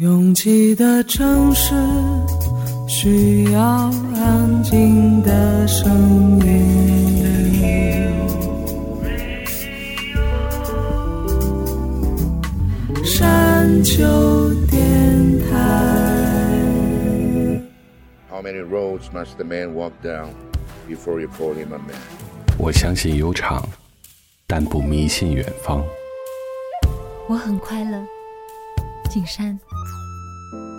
拥挤的城市需要安静的声音。山丘电台。How many roads must the man walk down before you call him a man? 我相信悠长，但不迷信远方。我很快乐，景山。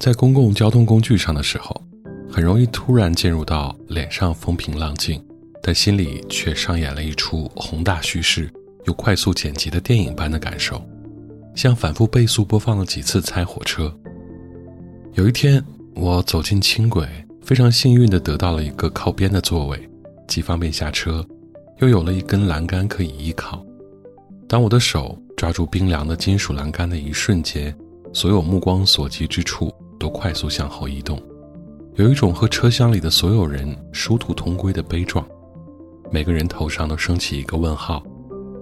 在公共交通工具上的时候，很容易突然进入到脸上风平浪静，但心里却上演了一出宏大叙事又快速剪辑的电影般的感受，像反复倍速播放了几次《猜火车》。有一天，我走进轻轨，非常幸运地得到了一个靠边的座位，既方便下车，又有了一根栏杆可以依靠。当我的手抓住冰凉的金属栏杆的一瞬间，所有目光所及之处都快速向后移动，有一种和车厢里的所有人殊途同归的悲壮。每个人头上都升起一个问号，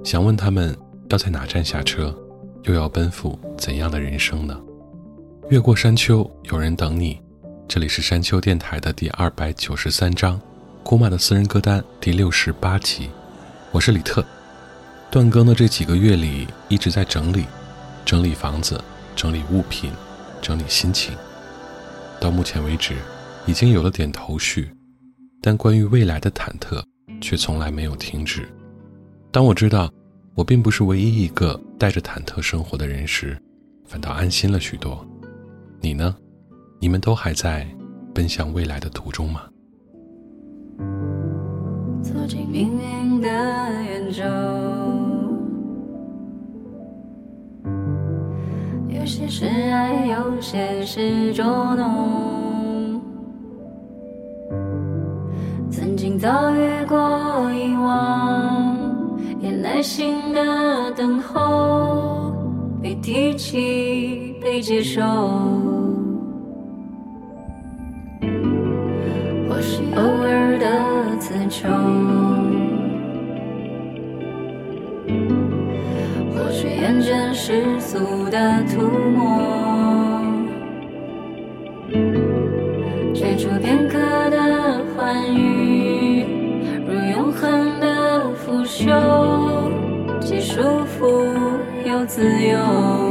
想问他们要在哪站下车，又要奔赴怎样的人生呢？越过山丘，有人等你。这里是山丘电台的第二百九十三章，郭玛的私人歌单第六十八集。我是李特。断更的这几个月里，一直在整理，整理房子，整理物品，整理心情。到目前为止，已经有了点头绪，但关于未来的忐忑却从来没有停止。当我知道我并不是唯一一个带着忐忑生活的人时，反倒安心了许多。你呢？你们都还在奔向未来的途中吗？走进命运的圆周，有些是爱，有些是捉弄。曾经遭遇过遗忘，也耐心的等候，被提起，被接受。或许偶尔的刺球，厌倦世俗的涂抹，追逐片刻的欢愉，如永恒的腐朽，既束缚又自由。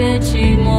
越寂寞。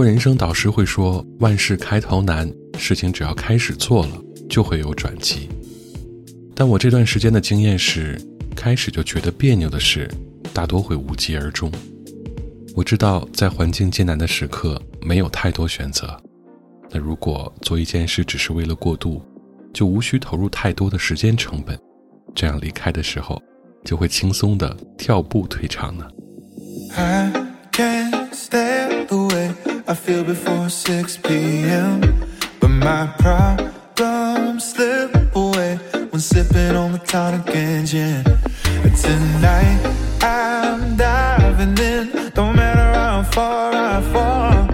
多人生导师会说，万事开头难，事情只要开始做了，就会有转机。但我这段时间的经验是，开始就觉得别扭的事，大多会无疾而终。我知道，在环境艰难的时刻，没有太多选择。那如果做一件事只是为了过渡，就无需投入太多的时间成本，这样离开的时候，就会轻松的跳步退场呢。I feel before 6 p.m. But my problems slip away when sipping on the tonic and gin. And tonight I'm diving in, don't matter how far I fall.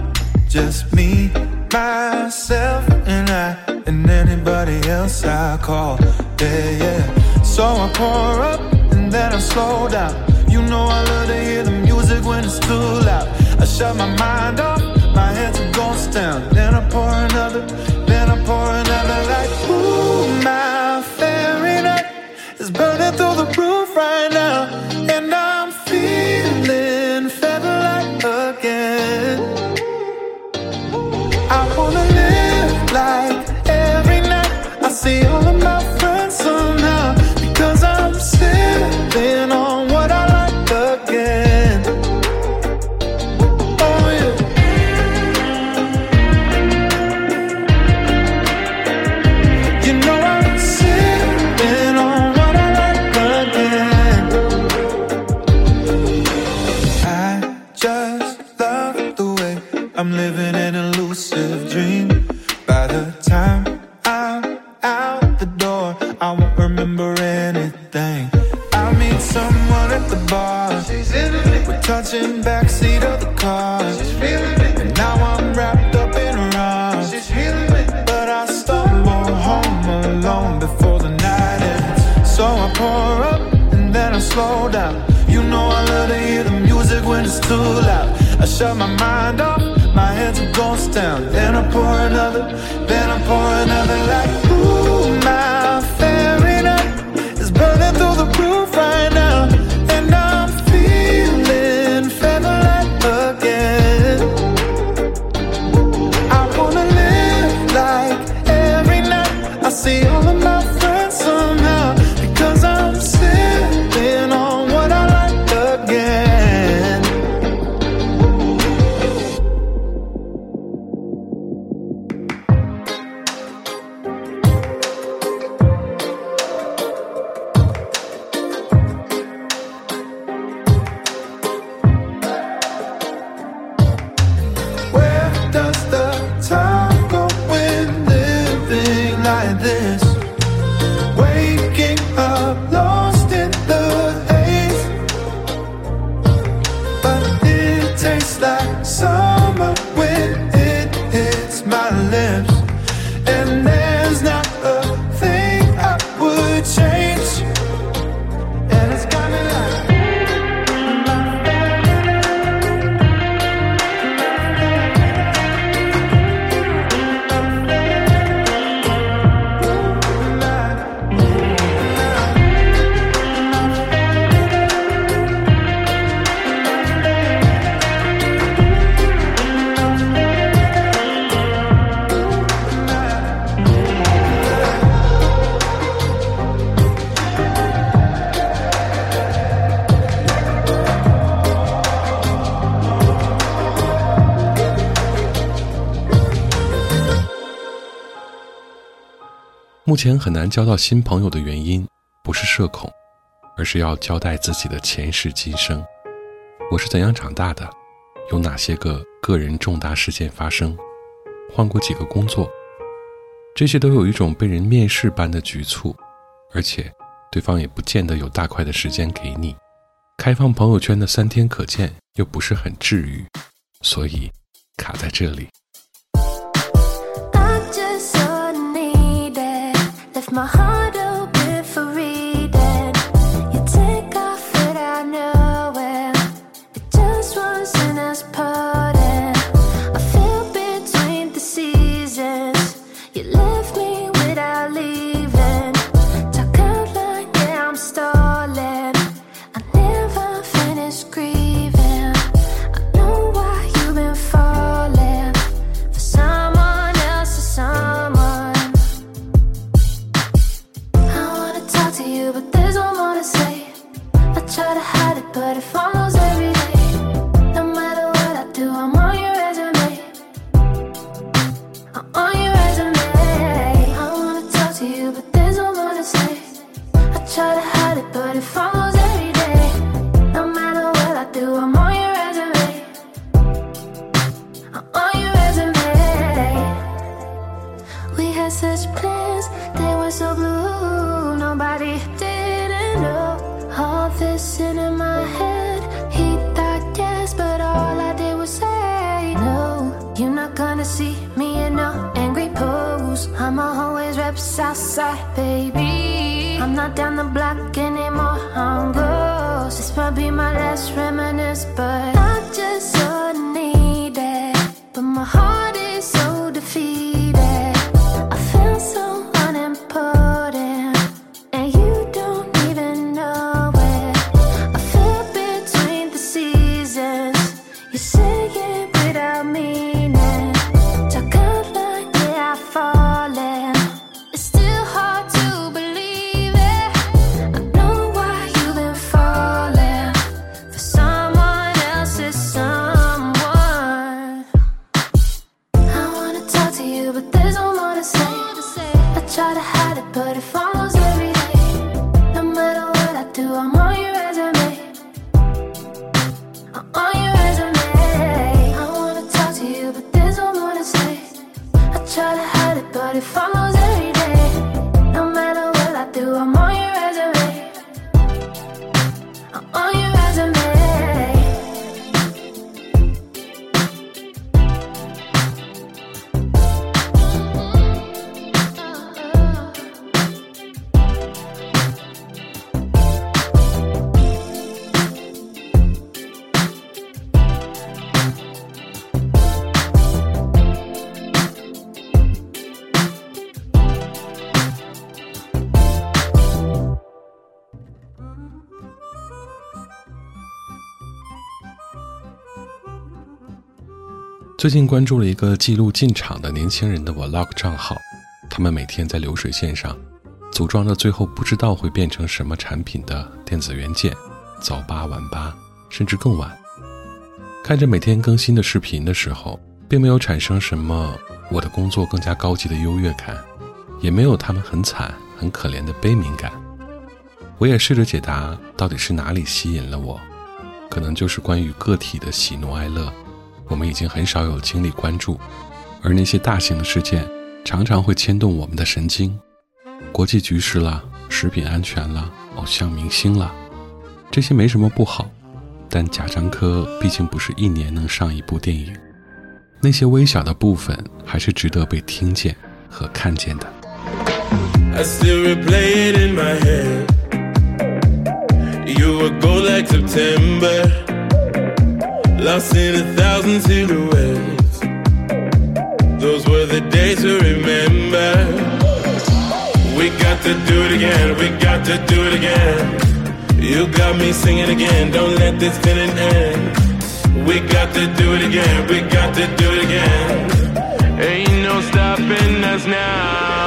Just me, myself, and I, and anybody else I call. Yeah, yeah. So I pour up and then I slow down. You know I love to hear the music when it's too loud. I shut my mind off, my head's a ghost town. Then I pour another, then I pour another like, ooh, my fairy night is burning through the roof right now. And I'm feeling featherlight again. I wanna live like every night. I see all of my Then I pour another, then I pour another like, 目前很难交到新朋友的原因，不是社恐，而是要交代自己的前世今生。我是怎样长大的？有哪些个个人重大事件发生？换过几个工作？这些都有一种被人面试般的局促，而且对方也不见得有大块的时间给你。开放朋友圈的三天可见又不是很治愈，所以卡在这里。My heart 最近关注了一个记录进场的年轻人的 vlog 账号，他们每天在流水线上组装着最后不知道会变成什么产品的电子元件，早八晚八，甚至更晚。看着每天更新的视频的时候，并没有产生什么我的工作更加高级的优越感，也没有他们很惨很可怜的悲悯感。我也试着解答，到底是哪里吸引了我？可能就是关于个体的喜怒哀乐，我们已经很少有精力关注，而那些大型的事件常常会牵动我们的神经，国际局势啦、食品安全了，偶像明星了，这些没什么不好。但贾樟柯毕竟不是一年能上一部电影，那些微小的部分还是值得被听见和看见的。I still replay it in my head. You were gold like September, lost in a thousand silhouettes. Those were the days to remember. We got to do it again, we got to do it again. You got me singing again, don't let this feeling end. We got to do it again, we got to do it again. Ain't no stopping us now.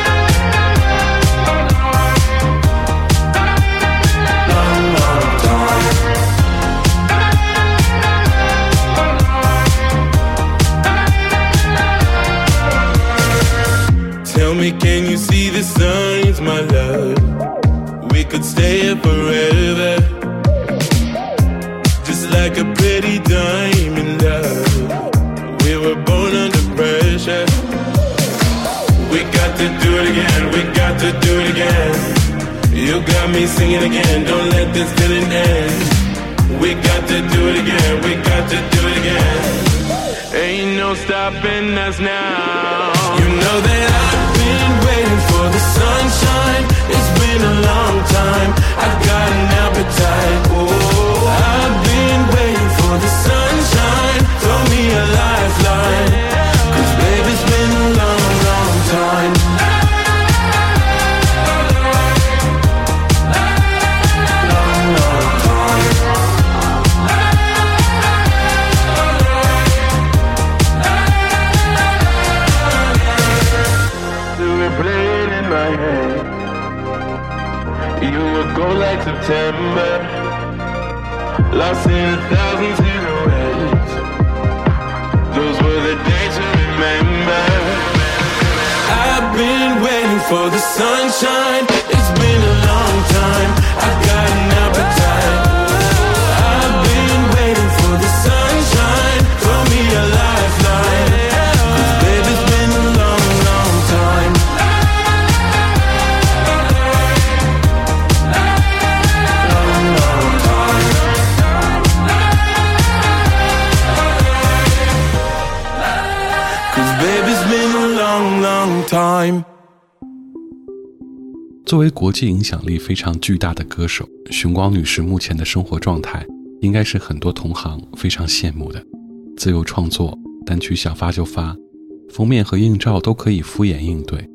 Me, can you see the signs, my love? We could stay here forever. Just like a pretty diamond love. We were born under pressure. We got to do it again, we got to do it again. You got me singing again, don't let this feeling end. We got to do it again, we got to do it again. Ain't no stopping us now. You know that I've been waiting for the sunshine. It's been a long time. I've got an appetite. Oh, I've been waiting for the sunshine. Throw me a lifeline. Go like September, lost in a thousand silhouettes. Those were the days to remember. I've been waiting for the sunshine. 为国际影响力非常巨大的歌手，熊光女士目前的生活状态，应该是很多同行非常羡慕的。自由创作，单曲想发就发，封面和硬照都可以敷衍应对，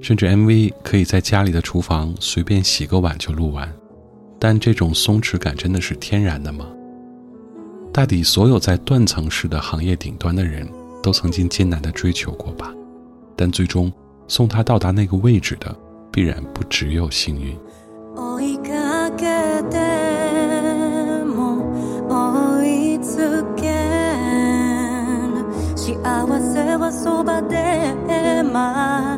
甚至 MV 可以在家里的厨房随便洗个碗就录完。但这种松弛感真的是天然的吗？大抵所有在断层式的行业顶端的人都曾经艰难的追求过吧，但最终送他到达那个位置的，必然不只有幸运。追いかけても追いつけぬ幸せはそばで待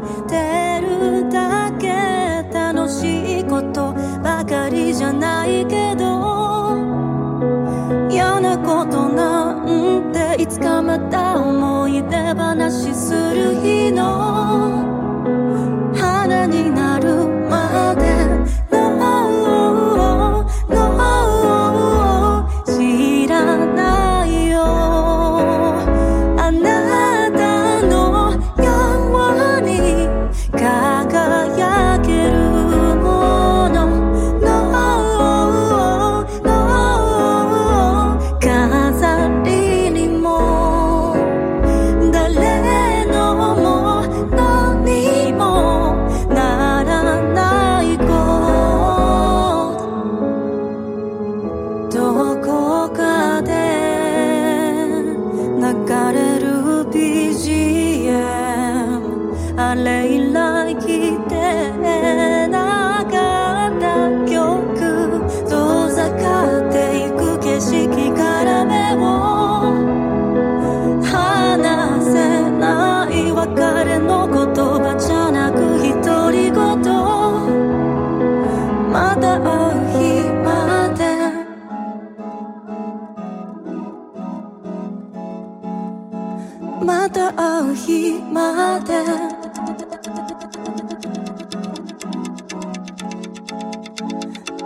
また会う日まで。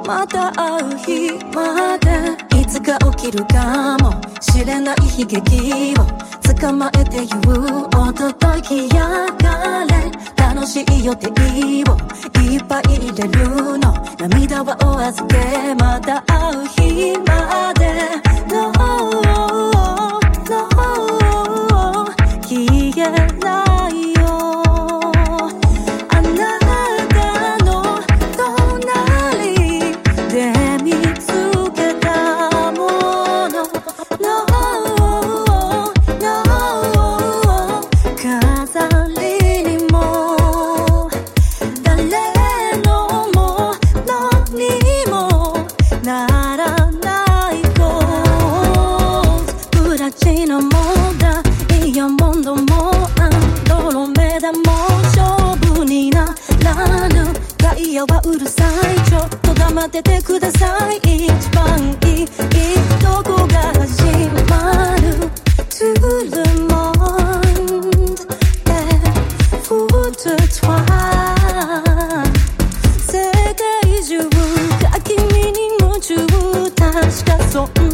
また会う日まで。いつか起きるかもしれない悲劇を捕まえて言うおとときやがれ。楽しい予定をいっぱい入れるの。涙はお預け。また会う日まで。どうそん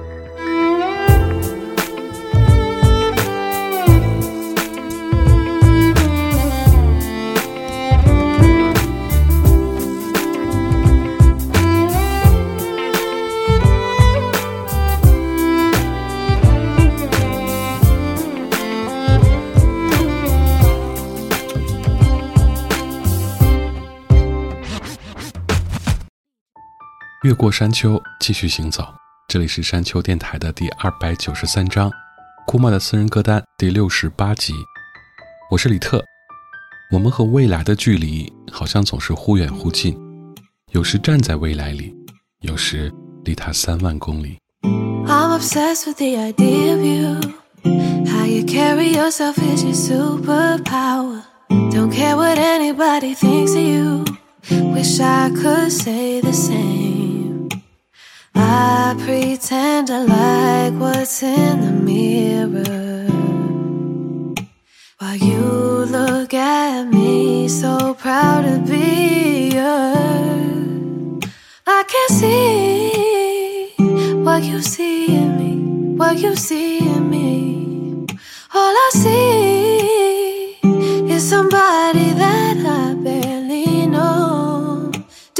越过山丘，继续行走。这里是山丘电台的第二百九十三章，库玛的私人歌单第六十八集。我是李特。我们和未来的距离好像总是忽远忽近，有时站在未来里，有时离它三万公里。I'm obsessed with the idea of you. How you carry yourself is your superpower. Don't care what anybody thinks of you. Wish I could say the same. I pretend I like what's in the mirror while you look at me so proud to be yours. I can see what you see in me, what you see in me. All I see is somebody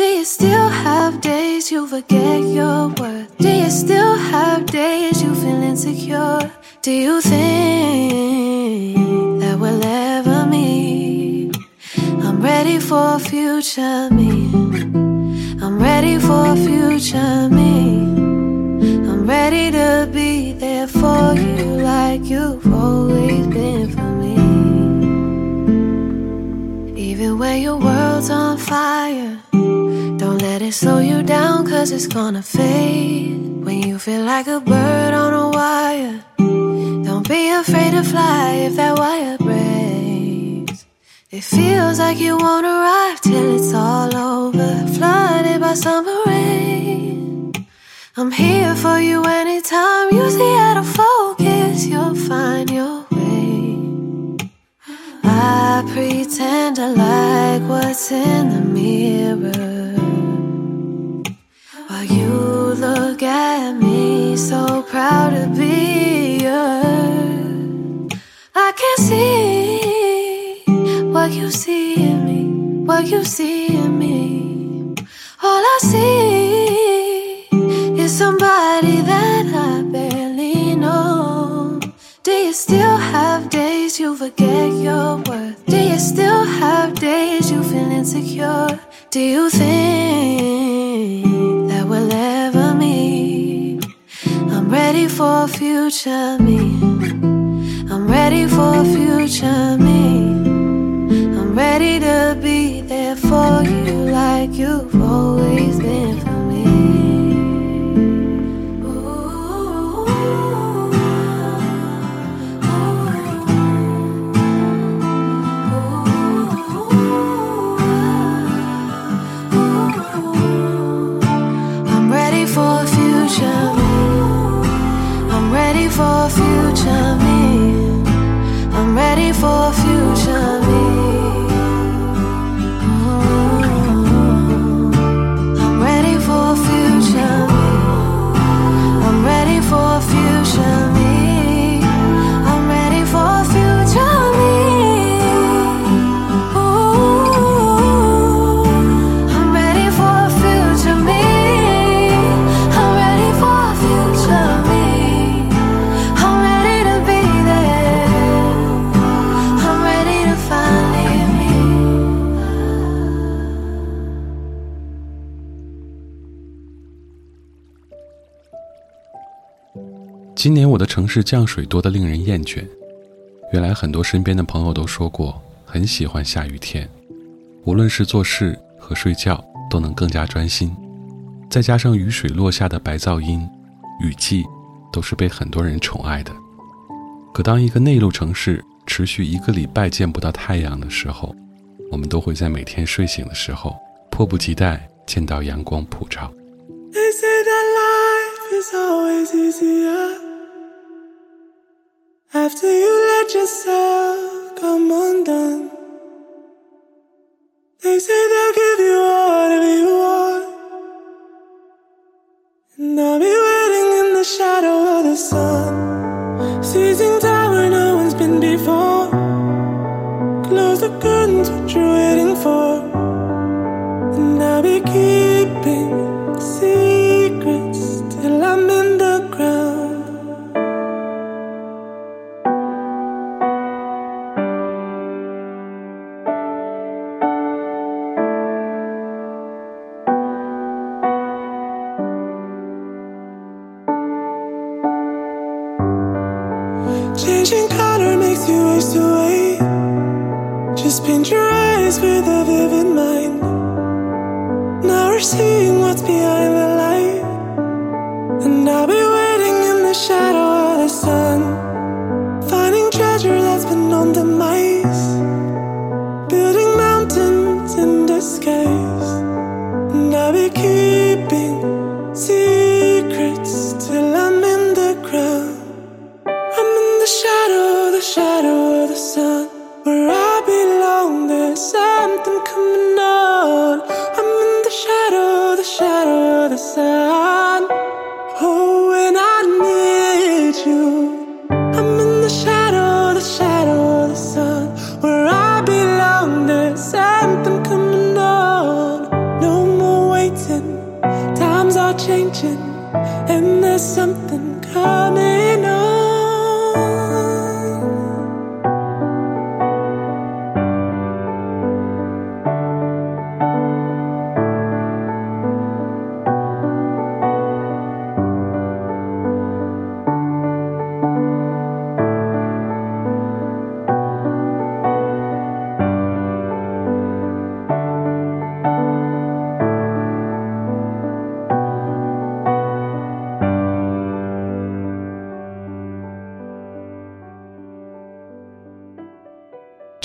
Do you still have days you forget your worth? Do you still have days you feel insecure? Do you think that we'll ever meet? I'm ready for future me. I'm ready for future me. I'm ready to be there for you like you've always been for me. Even when your world's on fire, let it slow you down, cause it's gonna fade. When you feel like a bird on a wire, don't be afraid to fly if that wire breaks. It feels like you won't arrive till it's all over, flooded by summer rain. I'm here for you anytime. Use the out of focus, you'll find your way. I pretend I like what's in the mirror. You look at me, so proud to be yours. I can see what you see in me, what you see in me. All I see is somebody that I barely know. Do you still have days you forget your worth? Do you still have days you feel insecure? Do you think for future me. I'm ready for future me. I'm ready to be there for you like you've always been 今年我的城市降水多得令人厌倦。原来很多身边的朋友都说过，很喜欢下雨天，无论是做事和睡觉都能更加专心。再加上雨水落下的白噪音，雨季都是被很多人宠爱的。可当一个内陆城市持续一个礼拜见不到太阳的时候，我们都会在每天睡醒的时候迫不及待见到阳光普照。They say that life is always easier after you let yourself come undone. They say they'll give you whatever you want, and I'll be waiting in the shadow of the sun, your eyes with a vivid mind. Now we're seeing what's behind the light. And I'll be waiting in the shadow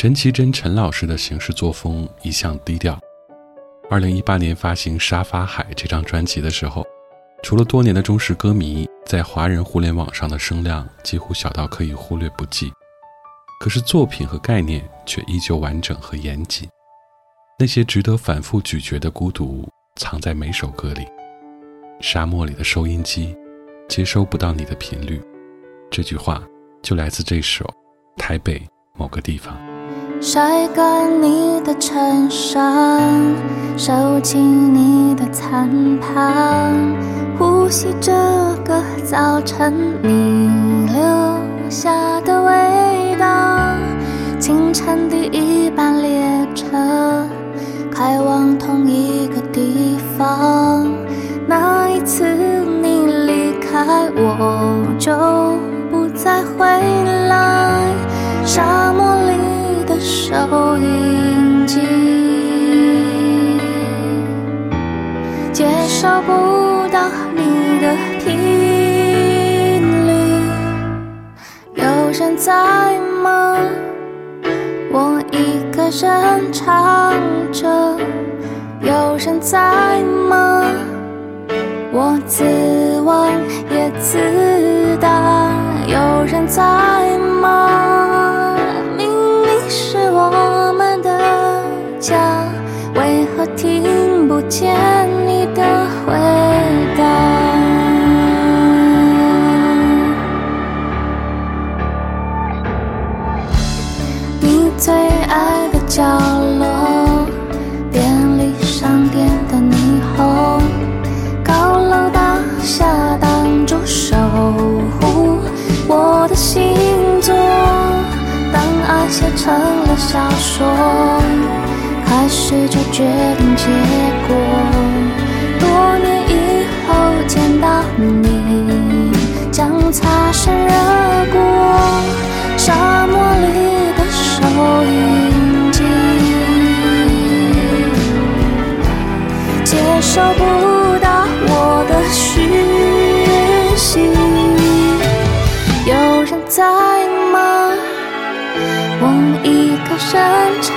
陈绮贞陈老师的行事作风一向低调。二零一八年发行《沙发海》这张专辑的时候，除了多年的忠实歌迷，在华人互联网上的声量几乎小到可以忽略不计。可是作品和概念却依旧完整和严谨，那些值得反复咀嚼的孤独藏在每首歌里。沙漠里的收音机接收不到你的频率，这句话就来自这首《台北某个地方》。晒干你的衬衫，收起你的餐盘，呼吸这个早晨你留下的味道。清晨第一班列车开往同一个地方，那一次你离开我就不再回来。沙漠里。收音机接收不到你的频率，有人在吗？我一个人唱着，有人在吗？我自问也自答，有人在吗？家，为何听不见你的回答？你最爱的角落，便利商店的霓虹，高楼大厦挡住守护我的星座。当爱写成了小说，开始就决定结果。多年以后见到你，将擦身而过。沙漠里的收音机，接收不到我的讯息。有人在吗？我一个人唱，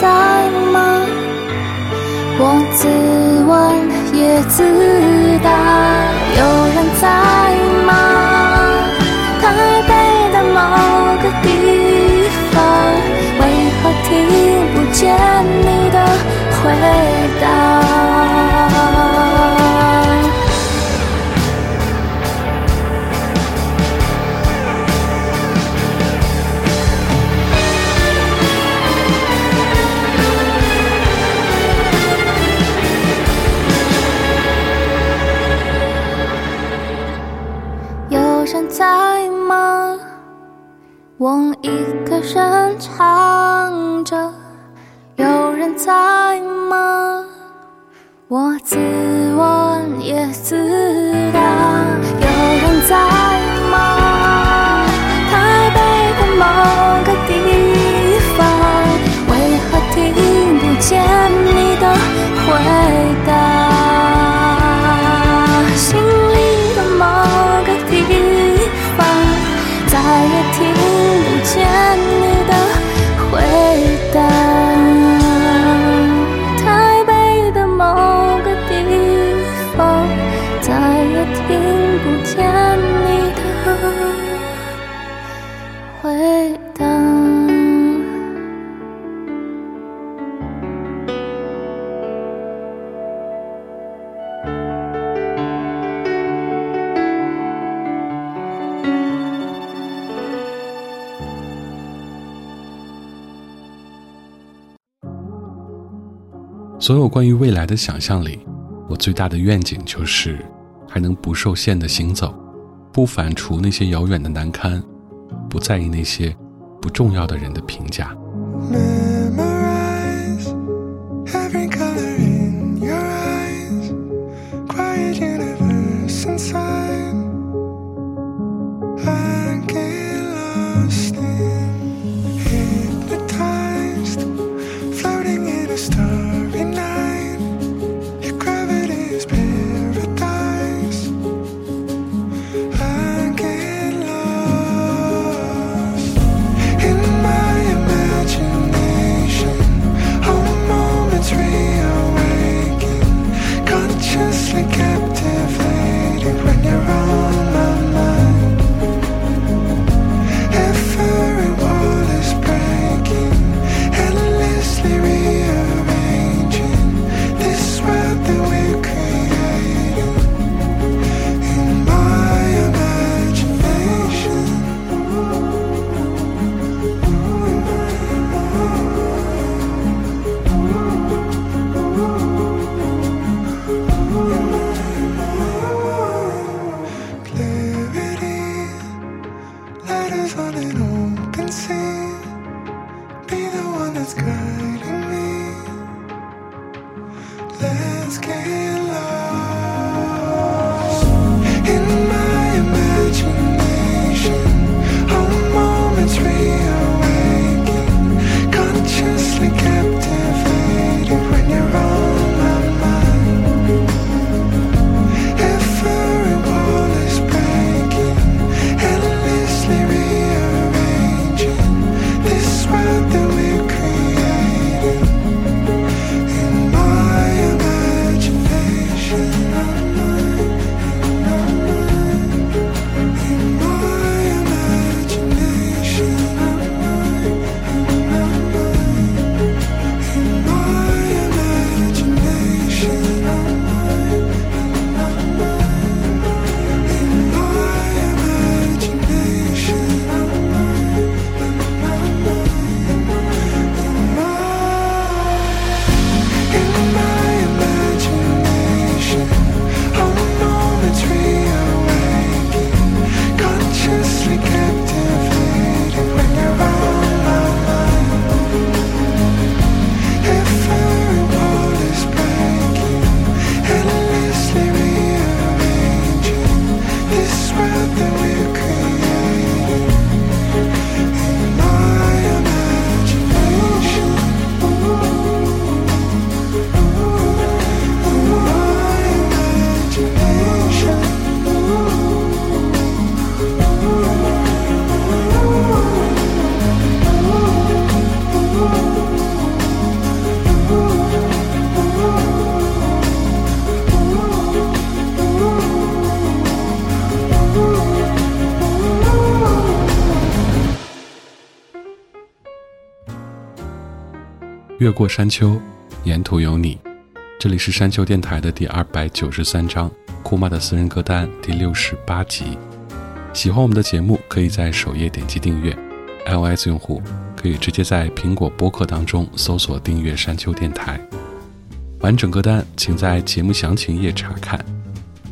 在吗？我自问也自自所有关于未来的想象里，我最大的愿景就是还能不受限的行走，不反刍那些遥远的难堪，不在意那些不重要的人的评价。越过山丘，沿途有你。这里是山丘电台的第二百九十三章，库玛的私人歌单第六十八集。喜欢我们的节目，可以在首页点击订阅。iOS 用户可以直接在苹果播客当中搜索订阅山丘电台。完整歌单请在节目详情页查看。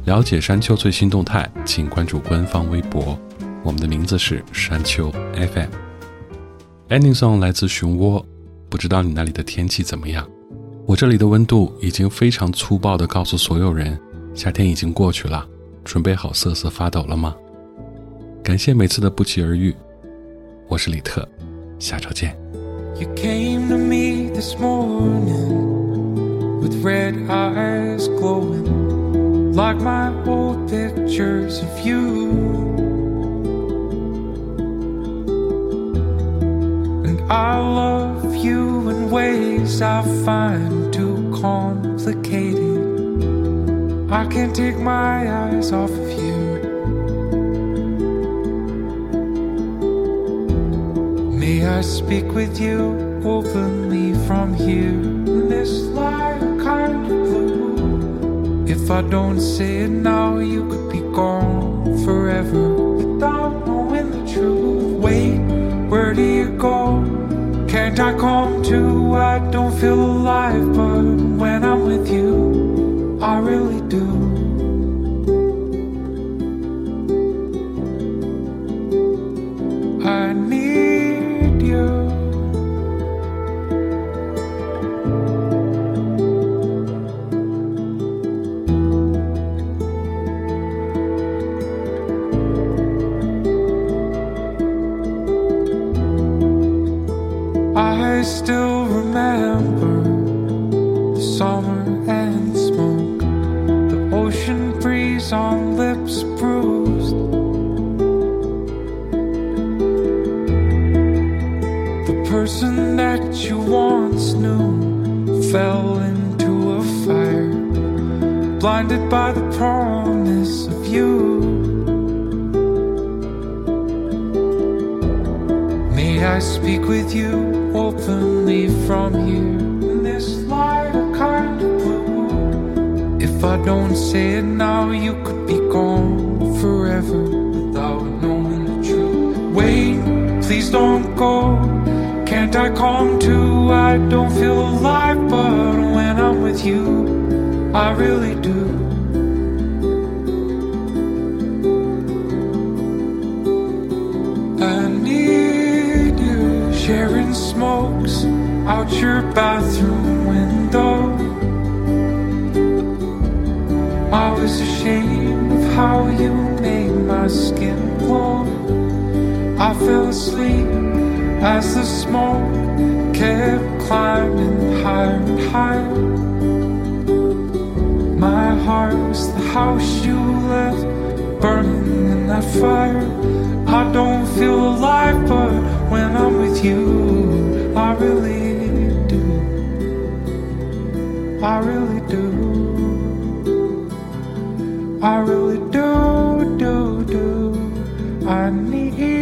了解山丘最新动态，请关注官方微博。我们的名字是山丘 FM。Ending song 来自熊窝。不知道你那里的天气怎么样？我这里的温度已经非常粗暴地告诉所有人，夏天已经过去了，准备好瑟瑟发抖了吗？感谢每次的不期而遇，我是李特，下周见。you in ways I find too complicated. I can't take my eyes off of you. May I speak with you openly from here in this light kind of blue? If I don't say it now, you could be gone forever without knowing the truth. Wait, where do you go? Can't I come to? I don't feel alive, but when I'm with you, I really do. Ashamed of how you made my skin warm. I fell asleep as the smoke kept climbing higher and higher. My heart was the house you left burning in that fire. I don't feel alive, but when I'm with you, I really do. I really do. I really do, do, do. I need.